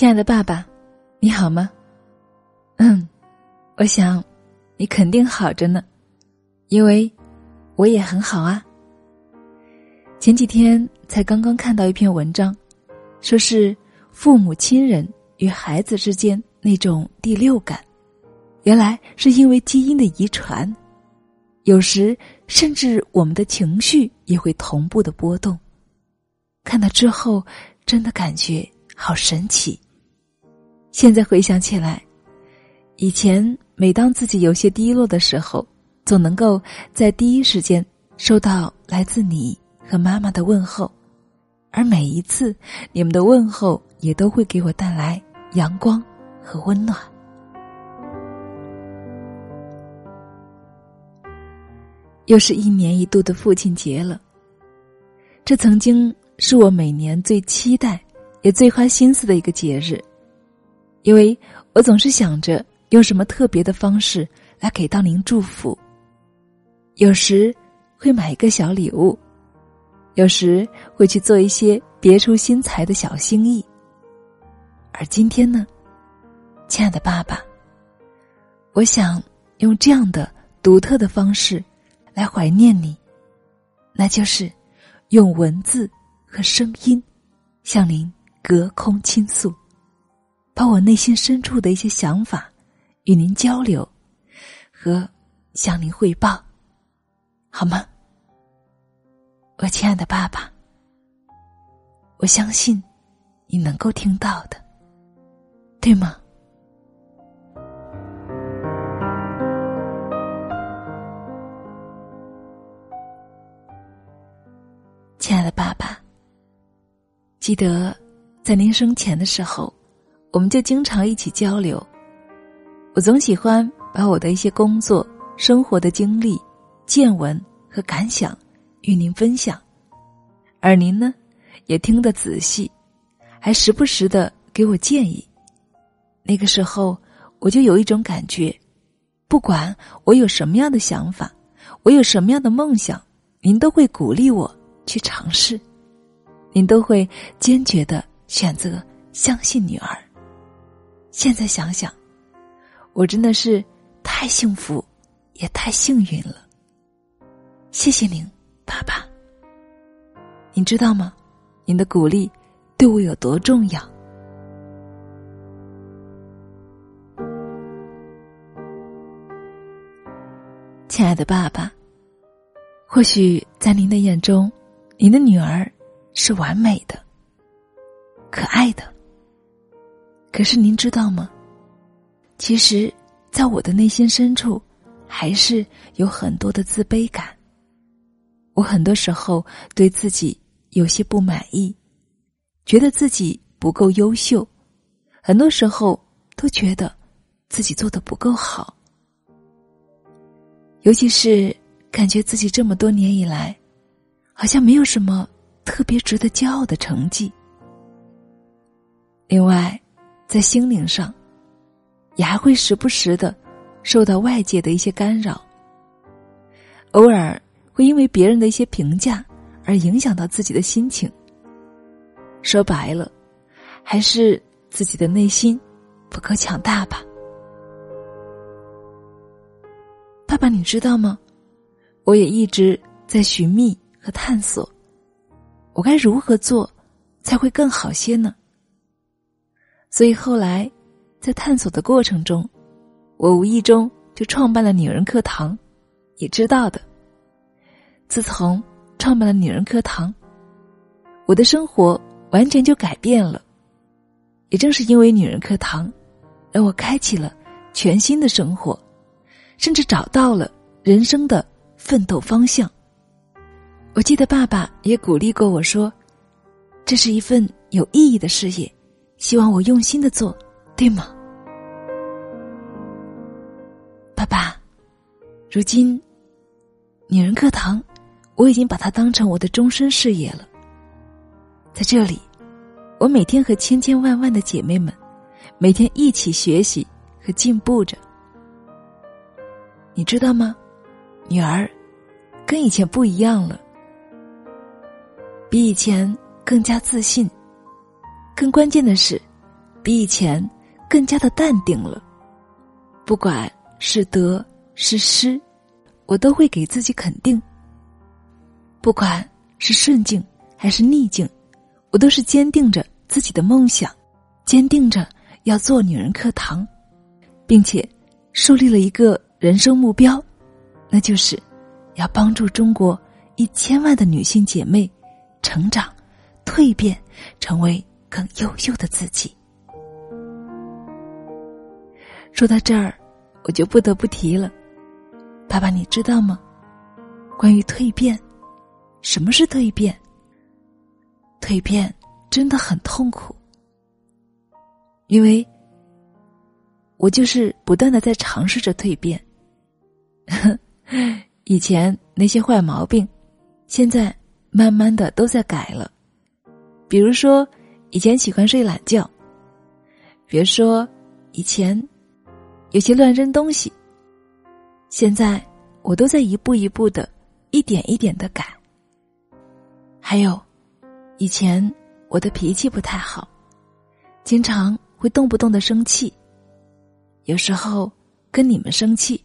亲爱的爸爸，你好吗？嗯，我想你肯定好着呢，因为我也很好啊。前几天才刚刚看到一篇文章，说是父母亲人与孩子之间那种第六感，原来是因为基因的遗传，有时甚至我们的情绪也会同步的波动。看到之后，真的感觉。好神奇！现在回想起来，以前每当自己有些低落的时候，总能够在第一时间收到来自你和妈妈的问候，而每一次你们的问候也都会给我带来阳光和温暖。又是一年一度的父亲节了，这曾经是我每年最期待。也最花心思的一个节日，因为我总是想着用什么特别的方式来给到您祝福。有时会买一个小礼物，有时会去做一些别出心裁的小心意。而今天呢，亲爱的爸爸，我想用这样的独特的方式来怀念你，那就是用文字和声音向您。隔空倾诉，把我内心深处的一些想法与您交流，和向您汇报，好吗？我亲爱的爸爸，我相信你能够听到的，对吗？亲爱的爸爸，记得。在您生前的时候，我们就经常一起交流。我总喜欢把我的一些工作、生活的经历、见闻和感想与您分享，而您呢，也听得仔细，还时不时的给我建议。那个时候，我就有一种感觉，不管我有什么样的想法，我有什么样的梦想，您都会鼓励我去尝试，您都会坚决的。选择相信女儿。现在想想，我真的是太幸福，也太幸运了。谢谢您，爸爸。您知道吗？您的鼓励对我有多重要？亲爱的爸爸，或许在您的眼中，您的女儿是完美的。可爱的，可是您知道吗？其实，在我的内心深处，还是有很多的自卑感。我很多时候对自己有些不满意，觉得自己不够优秀，很多时候都觉得自己做的不够好。尤其是感觉自己这么多年以来，好像没有什么特别值得骄傲的成绩。另外，在心灵上，也还会时不时的受到外界的一些干扰。偶尔会因为别人的一些评价而影响到自己的心情。说白了，还是自己的内心不够强大吧。爸爸，你知道吗？我也一直在寻觅和探索，我该如何做才会更好些呢？所以后来，在探索的过程中，我无意中就创办了女人课堂。也知道的，自从创办了女人课堂，我的生活完全就改变了。也正是因为女人课堂，让我开启了全新的生活，甚至找到了人生的奋斗方向。我记得爸爸也鼓励过我说：“这是一份有意义的事业。”希望我用心的做，对吗，爸爸？如今，女人课堂，我已经把它当成我的终身事业了。在这里，我每天和千千万万的姐妹们，每天一起学习和进步着。你知道吗？女儿，跟以前不一样了，比以前更加自信。更关键的是，比以前更加的淡定了。不管是得是失，我都会给自己肯定。不管是顺境还是逆境，我都是坚定着自己的梦想，坚定着要做女人课堂，并且树立了一个人生目标，那就是要帮助中国一千万的女性姐妹成长、蜕变，成为更优秀的自己。说到这儿，我就不得不提了，爸爸，你知道吗？关于蜕变。什么是蜕变？蜕变真的很痛苦，因为我就是不断的在尝试着蜕变。以前那些坏毛病，现在慢慢的都在改了。比如说，以前喜欢睡懒觉，别说以前有些乱扔东西，现在我都在一步一步的、一点一点的改。还有，以前我的脾气不太好，经常会动不动的生气。有时候跟你们生气，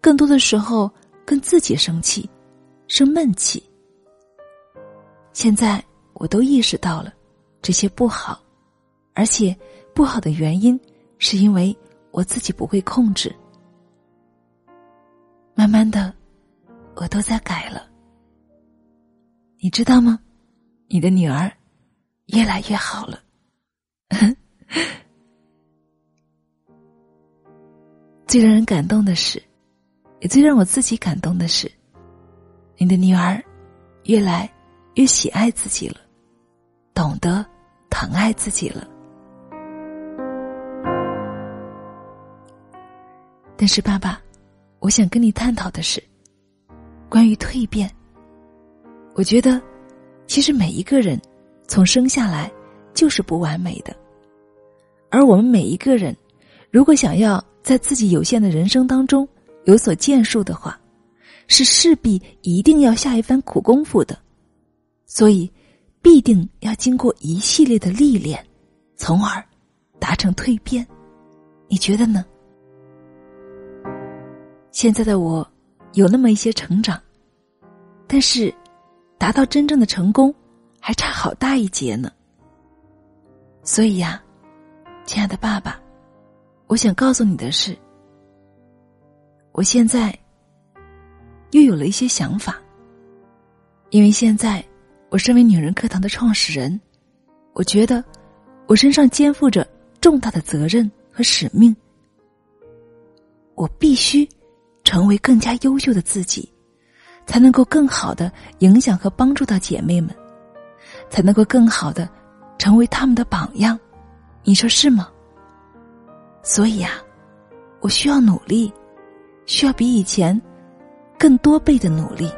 更多的时候跟自己生气，生闷气。现在我都意识到了这些不好，而且不好的原因是因为我自己不会控制。慢慢的，我都在改了。你知道吗？你的女儿越来越好了。最让人感动的是，也最让我自己感动的是，你的女儿越来越喜爱自己了，懂得疼爱自己了。但是，爸爸，我想跟你探讨的是关于蜕变。我觉得，其实每一个人从生下来就是不完美的，而我们每一个人，如果想要在自己有限的人生当中有所建树的话，是势必一定要下一番苦功夫的，所以必定要经过一系列的历练，从而达成蜕变。你觉得呢？现在的我有那么一些成长，但是。达到真正的成功，还差好大一截呢。所以呀，亲爱的爸爸，我想告诉你的是，我现在又有了一些想法。因为现在我身为女人课堂的创始人，我觉得我身上肩负着重大的责任和使命，我必须成为更加优秀的自己。才能够更好的影响和帮助到姐妹们，才能够更好的成为他们的榜样，你说是吗？所以呀，我需要努力，需要比以前更多倍的努力，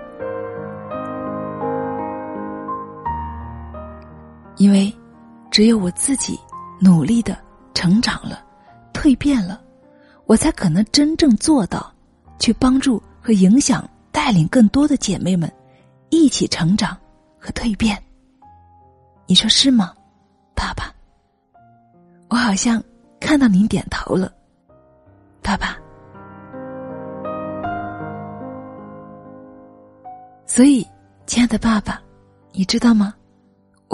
因为只有我自己努力的成长了、蜕变了，我才可能真正做到去帮助和影响。带领更多的姐妹们一起成长和蜕变，你说是吗，爸爸？我好像看到您点头了，爸爸。所以，亲爱的爸爸，你知道吗？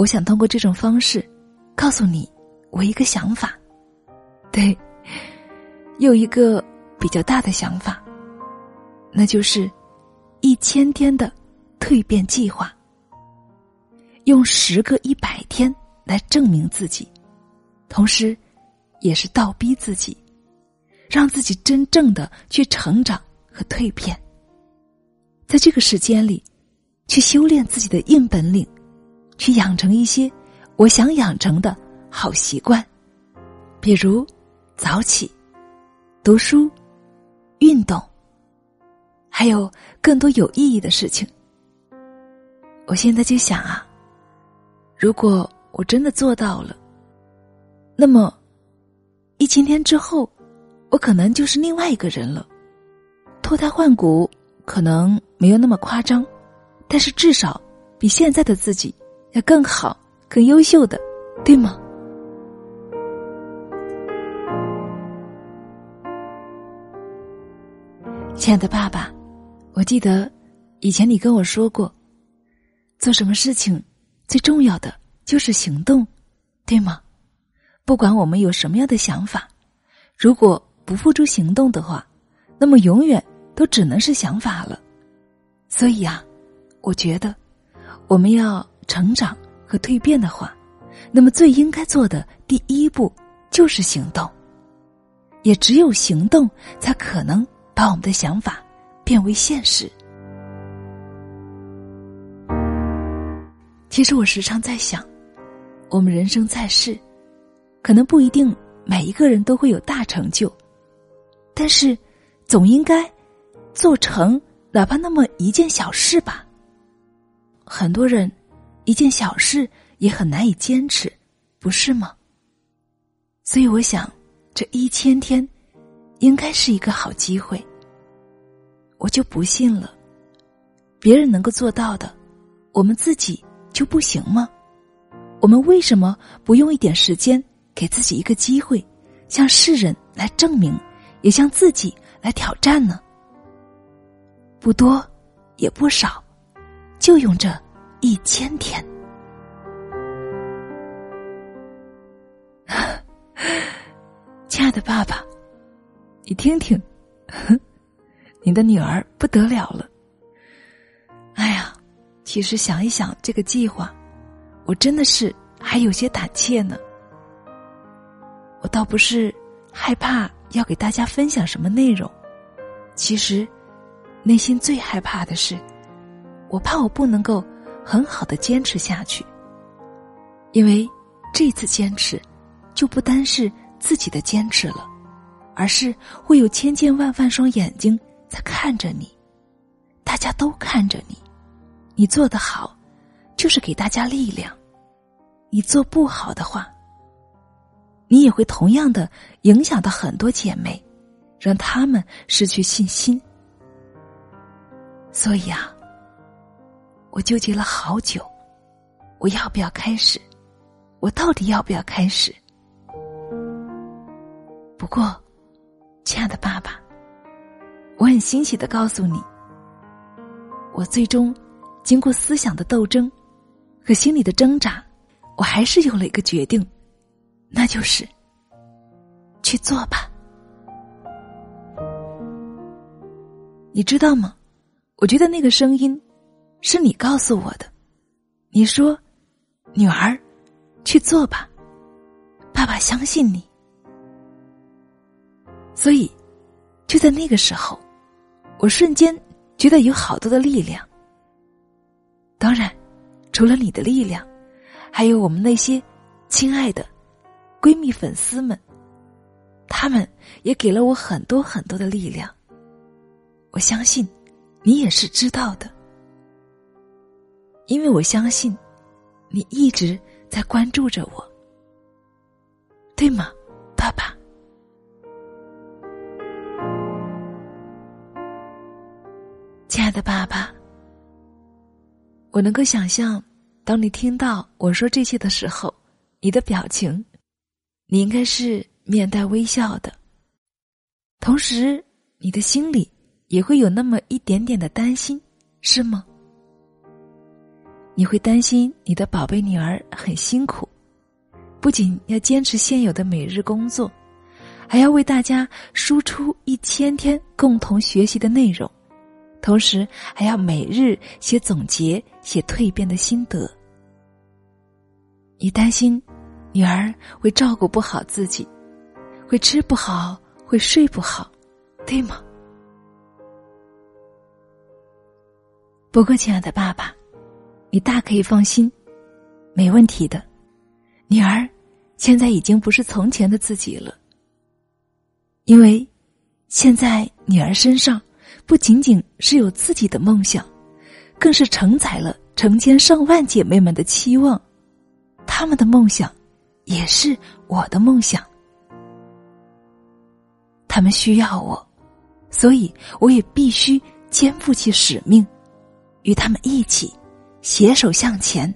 我想通过这种方式告诉你我一个想法，对，有一个比较大的想法，那就是。一千天的蜕变计划，用十个一百天来证明自己，同时，也是倒逼自己，让自己真正的去成长和蜕变。在这个时间里，去修炼自己的硬本领，去养成一些我想养成的好习惯，比如早起、读书、运动。还有更多有意义的事情。我现在就想啊，如果我真的做到了，那么一千天之后，我可能就是另外一个人了。脱胎换骨可能没有那么夸张，但是至少比现在的自己要更好、更优秀的，对吗？亲爱的爸爸，我记得以前你跟我说过，做什么事情最重要的就是行动，对吗？不管我们有什么样的想法，如果不付诸行动的话，那么永远都只能是想法了。所以啊，我觉得我们要成长和蜕变的话，那么最应该做的第一步就是行动。也只有行动，才可能把我们的想法变为现实。其实我时常在想，我们人生在世，可能不一定每一个人都会有大成就，但是总应该做成哪怕那么一件小事吧。很多人一件小事也很难以坚持，不是吗？所以我想。这一千天，应该是一个好机会。我就不信了，别人能够做到的，我们自己就不行吗？我们为什么不用一点时间，给自己一个机会，向世人来证明，也向自己来挑战呢？不多，也不少，就用这一千天。亲爱的爸爸，你听听，你的女儿不得了了。哎呀，其实想一想这个计划，我真的是还有些胆怯呢。我倒不是害怕要给大家分享什么内容，其实内心最害怕的是，我怕我不能够很好的坚持下去，因为这次坚持就不单是。自己的坚持了，而是会有千千万万双眼睛在看着你，大家都看着你，你做得好，就是给大家力量；你做不好的话，你也会同样的影响到很多姐妹，让他们失去信心。所以啊，我纠结了好久，我要不要开始？我到底要不要开始？不过，亲爱的爸爸，我很欣喜的告诉你，我最终经过思想的斗争和心理的挣扎，我还是有了一个决定，那就是去做吧。你知道吗？我觉得那个声音是你告诉我的，你说：“女儿，去做吧，爸爸相信你。”所以，就在那个时候，我瞬间觉得有好多的力量。当然，除了你的力量，还有我们那些亲爱的闺蜜、粉丝们，他们也给了我很多很多的力量。我相信，你也是知道的，因为我相信，你一直在关注着我，对吗，爸爸？亲爱的爸爸，我能够想象，当你听到我说这些的时候，你的表情，你应该是面带微笑的。同时，你的心里也会有那么一点点的担心，是吗？你会担心你的宝贝女儿很辛苦，不仅要坚持现有的每日工作，还要为大家输出一千天共同学习的内容。同时还要每日写总结、写蜕变的心得。你担心女儿会照顾不好自己，会吃不好，会睡不好，对吗？不过，亲爱的爸爸，你大可以放心，没问题的。女儿现在已经不是从前的自己了，因为现在女儿身上。不仅仅是有自己的梦想，更是承载了成千上万姐妹们的期望，他们的梦想，也是我的梦想。他们需要我，所以我也必须肩负起使命，与他们一起携手向前，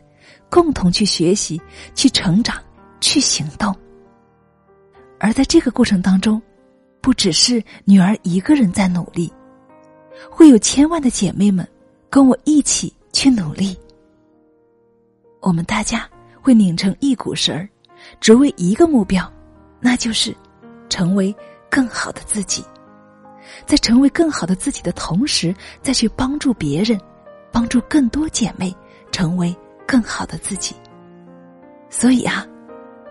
共同去学习、去成长、去行动。而在这个过程当中，不只是女儿一个人在努力。会有千万的姐妹们跟我一起去努力。我们大家会拧成一股绳儿，只为一个目标，那就是成为更好的自己。在成为更好的自己的同时，再去帮助别人，帮助更多姐妹成为更好的自己。所以啊，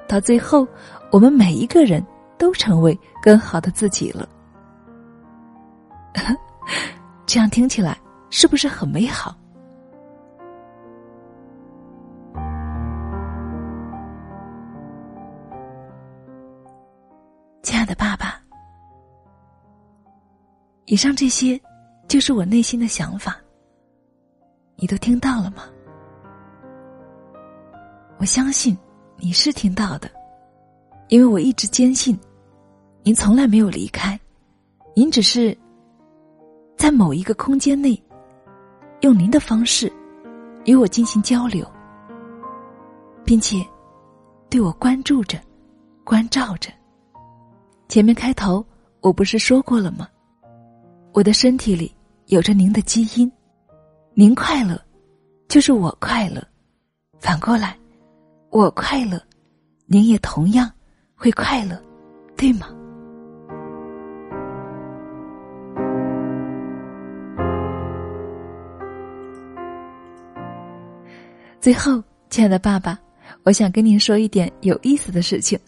到最后，我们每一个人都成为更好的自己了。这样听起来是不是很美好？亲爱的爸爸，以上这些就是我内心的想法，你都听到了吗？我相信你是听到的，因为我一直坚信，您从来没有离开，您只是。在某一个空间内，用您的方式与我进行交流，并且对我关注着、关照着。前面开头我不是说过了吗？我的身体里有着您的基因，您快乐，就是我快乐。反过来，我快乐，您也同样会快乐，对吗？最后，亲爱的爸爸，我想跟您说一点有意思的事情，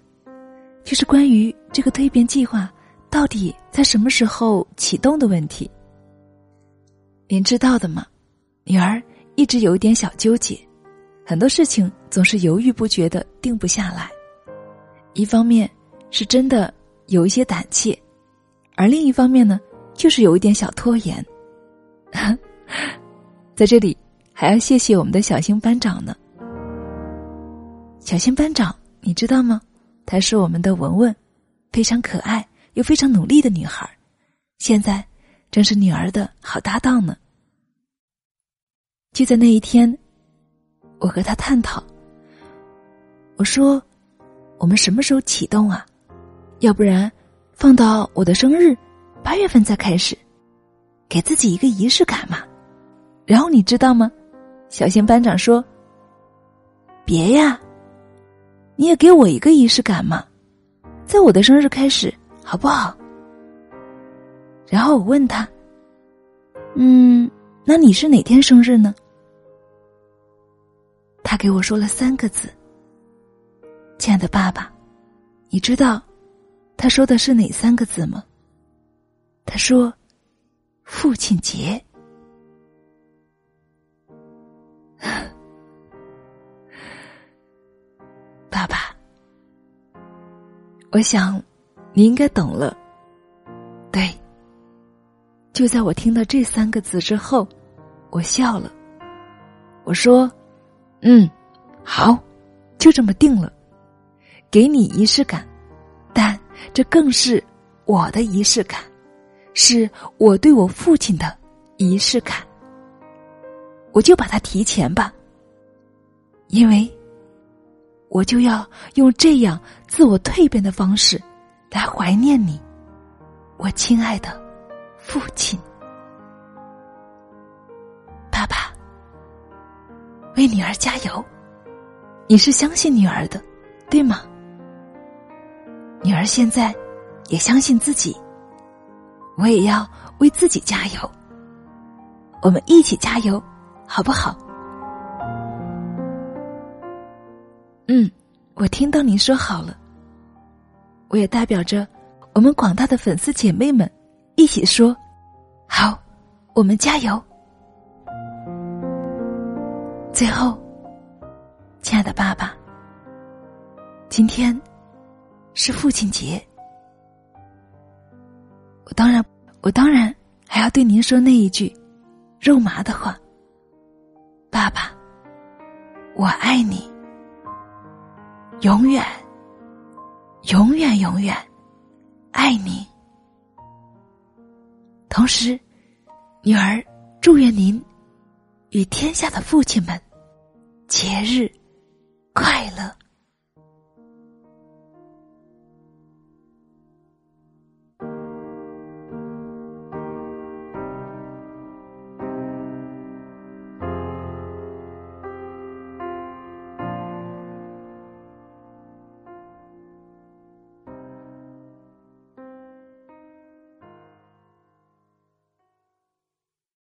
就是关于这个蜕变计划到底在什么时候启动的问题。您知道的吗？女儿一直有一点小纠结，很多事情总是犹豫不决的定不下来。一方面是真的有一些胆怯，而另一方面呢，就是有一点小拖延。在这里。还要谢谢我们的小星班长呢。小星班长，你知道吗？她是我们的文文，非常可爱又非常努力的女孩，现在正是女儿的好搭档呢。就在那一天，我和他探讨，我说：“我们什么时候启动啊？要不然放到我的生日八月份再开始，给自己一个仪式感嘛。”然后你知道吗？小仙班长说：“别呀，你也给我一个仪式感嘛，在我的生日开始，好不好？”然后我问他：“嗯，那你是哪天生日呢？”他给我说了三个字：“亲爱的爸爸，你知道他说的是哪三个字吗？”他说：“父亲节。”爸爸，我想你应该懂了。对，就在我听到这三个字之后，我笑了。我说：“嗯，好，就这么定了，给你仪式感，但这更是我的仪式感，是我对我父亲的仪式感。我就把它提前吧，因为。”我就要用这样自我蜕变的方式，来怀念你，我亲爱的父亲，为女儿加油！你是相信女儿的，对吗？女儿现在也相信自己，我也要为自己加油。我们一起加油，好不好？嗯，我听到您说好了。我也代表着我们广大的粉丝姐妹们一起说：“好，我们加油！”最后，亲爱的爸爸，今天是父亲节，我当然，我当然还要对您说那一句肉麻的话：“爸爸，我爱你。”永远，永远，永远爱你。同时，女儿祝愿您与天下的父亲们节日快乐。